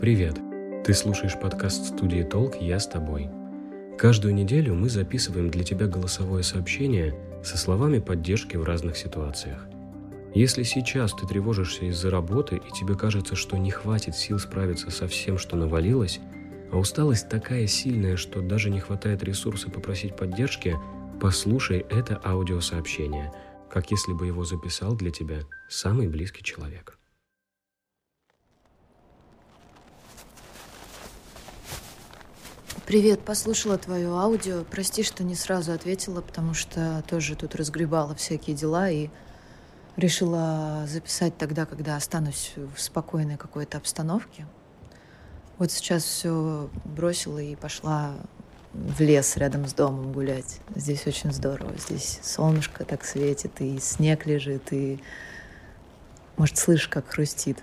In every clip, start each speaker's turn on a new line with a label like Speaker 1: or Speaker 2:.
Speaker 1: Привет! Ты слушаешь подкаст студии «Толк» «Я с тобой». Каждую неделю мы записываем для тебя голосовое сообщение со словами поддержки в разных ситуациях. Если сейчас ты тревожишься из-за работы и тебе кажется, что не хватит сил справиться со всем, что навалилось, а усталость такая сильная, что даже не хватает ресурса попросить поддержки, послушай это аудиосообщение, как если бы его записал для тебя самый близкий человек.
Speaker 2: Привет, послушала твое аудио. Прости, что не сразу ответила, потому что тоже тут разгребала всякие дела и решила записать тогда, когда останусь в спокойной какой-то обстановке. Вот сейчас все бросила и пошла в лес рядом с домом гулять. Здесь очень здорово. Здесь солнышко так светит, и снег лежит, и, может, слышишь, как хрустит.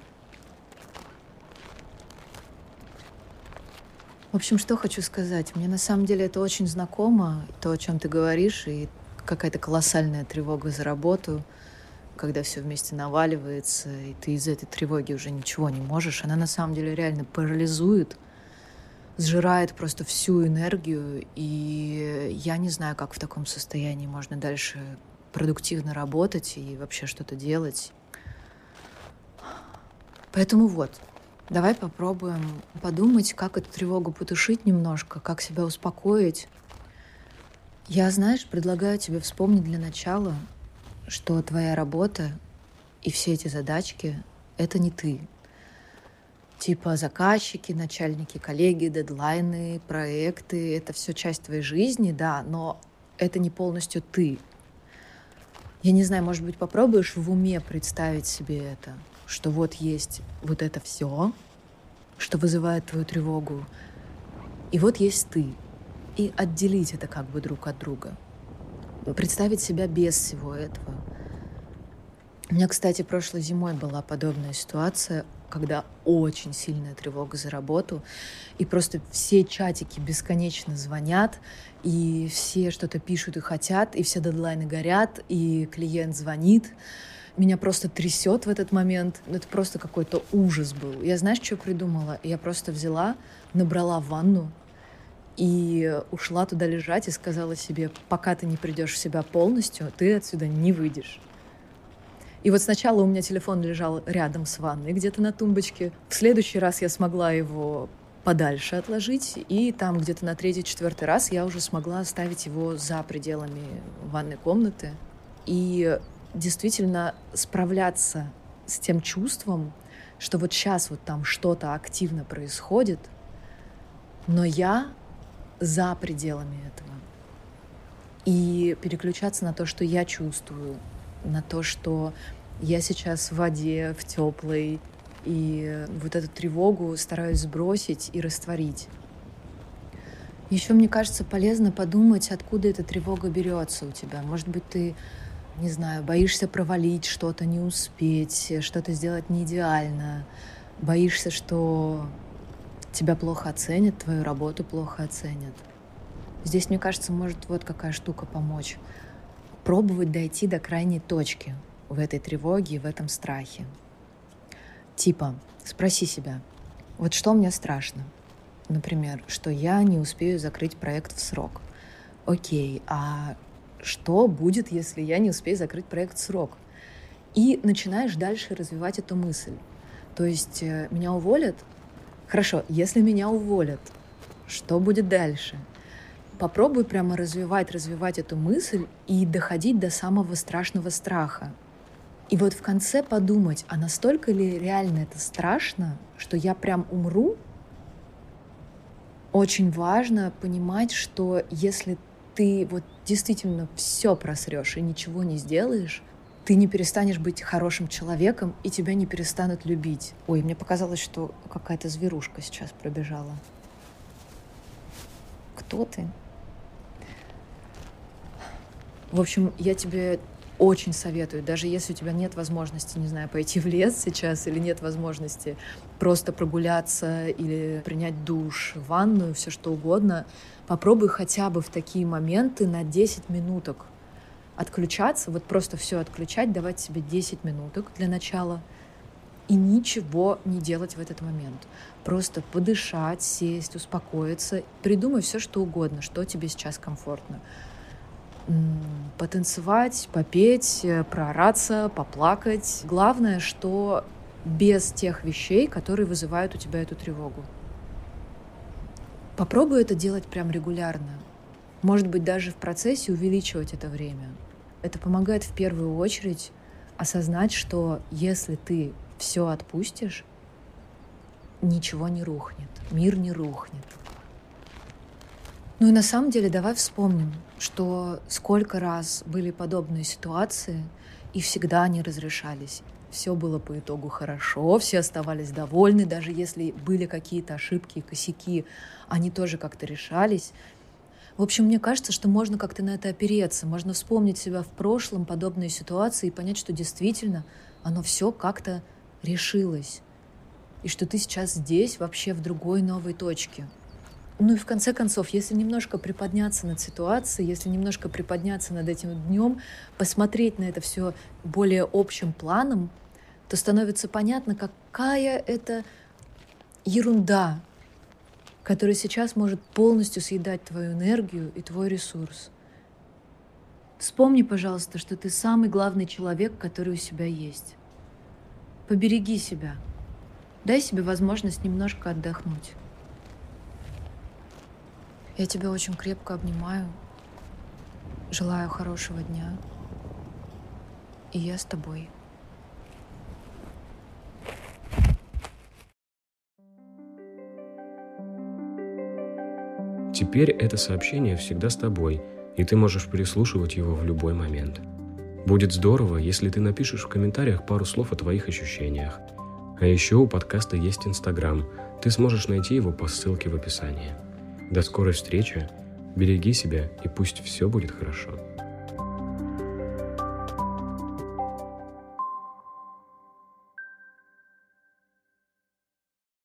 Speaker 2: В общем, что хочу сказать. Мне на самом деле это очень знакомо, то, о чем ты говоришь, и какая-то колоссальная тревога за работу, когда все вместе наваливается, и ты из этой тревоги уже ничего не можешь. Она на самом деле реально парализует, сжирает просто всю энергию, и я не знаю, как в таком состоянии можно дальше продуктивно работать и вообще что-то делать. Поэтому вот, Давай попробуем подумать, как эту тревогу потушить немножко, как себя успокоить. Я, знаешь, предлагаю тебе вспомнить для начала, что твоя работа и все эти задачки — это не ты. Типа заказчики, начальники, коллеги, дедлайны, проекты — это все часть твоей жизни, да, но это не полностью ты. Я не знаю, может быть, попробуешь в уме представить себе это — что вот есть вот это все, что вызывает твою тревогу, и вот есть ты, и отделить это как бы друг от друга. Представить себя без всего этого. У меня, кстати, прошлой зимой была подобная ситуация, когда очень сильная тревога за работу, и просто все чатики бесконечно звонят, и все что-то пишут и хотят, и все дедлайны горят, и клиент звонит, меня просто трясет в этот момент. Это просто какой-то ужас был. Я знаешь, что придумала? Я просто взяла, набрала ванну и ушла туда лежать и сказала себе, пока ты не придешь в себя полностью, ты отсюда не выйдешь. И вот сначала у меня телефон лежал рядом с ванной, где-то на тумбочке. В следующий раз я смогла его подальше отложить, и там где-то на третий-четвертый раз я уже смогла оставить его за пределами ванной комнаты. И действительно справляться с тем чувством, что вот сейчас вот там что-то активно происходит, но я за пределами этого. И переключаться на то, что я чувствую, на то, что я сейчас в воде, в теплой, и вот эту тревогу стараюсь сбросить и растворить. Еще мне кажется полезно подумать, откуда эта тревога берется у тебя. Может быть, ты не знаю, боишься провалить что-то, не успеть, что-то сделать не идеально, боишься, что тебя плохо оценят, твою работу плохо оценят. Здесь, мне кажется, может вот какая штука помочь. Пробовать дойти до крайней точки в этой тревоге в этом страхе. Типа, спроси себя, вот что мне страшно? Например, что я не успею закрыть проект в срок. Окей, а что будет, если я не успею закрыть проект в срок. И начинаешь дальше развивать эту мысль. То есть э, меня уволят? Хорошо, если меня уволят, что будет дальше? Попробуй прямо развивать, развивать эту мысль и доходить до самого страшного страха. И вот в конце подумать, а настолько ли реально это страшно, что я прям умру? Очень важно понимать, что если ты вот действительно все просрешь и ничего не сделаешь, ты не перестанешь быть хорошим человеком, и тебя не перестанут любить. Ой, мне показалось, что какая-то зверушка сейчас пробежала. Кто ты? В общем, я тебе очень советую, даже если у тебя нет возможности, не знаю, пойти в лес сейчас или нет возможности просто прогуляться или принять душ, ванную, все что угодно, попробуй хотя бы в такие моменты на 10 минуток отключаться, вот просто все отключать, давать себе 10 минуток для начала и ничего не делать в этот момент. Просто подышать, сесть, успокоиться, придумай все, что угодно, что тебе сейчас комфортно потанцевать, попеть, проораться, поплакать. Главное, что без тех вещей, которые вызывают у тебя эту тревогу. Попробуй это делать прям регулярно. Может быть, даже в процессе увеличивать это время. Это помогает в первую очередь осознать, что если ты все отпустишь, ничего не рухнет, мир не рухнет. Ну и на самом деле давай вспомним, что сколько раз были подобные ситуации, и всегда они разрешались. Все было по итогу хорошо, все оставались довольны, даже если были какие-то ошибки, косяки, они тоже как-то решались. В общем, мне кажется, что можно как-то на это опереться, можно вспомнить себя в прошлом, подобные ситуации, и понять, что действительно оно все как-то решилось. И что ты сейчас здесь, вообще в другой новой точке. Ну и в конце концов, если немножко приподняться над ситуацией, если немножко приподняться над этим днем, посмотреть на это все более общим планом, то становится понятно, какая это ерунда, которая сейчас может полностью съедать твою энергию и твой ресурс. Вспомни, пожалуйста, что ты самый главный человек, который у себя есть. Побереги себя. Дай себе возможность немножко отдохнуть. Я тебя очень крепко обнимаю. Желаю хорошего дня. И я с тобой.
Speaker 1: Теперь это сообщение всегда с тобой, и ты можешь переслушивать его в любой момент. Будет здорово, если ты напишешь в комментариях пару слов о твоих ощущениях. А еще у подкаста есть Инстаграм, ты сможешь найти его по ссылке в описании. До скорой встречи, береги себя и пусть все будет хорошо.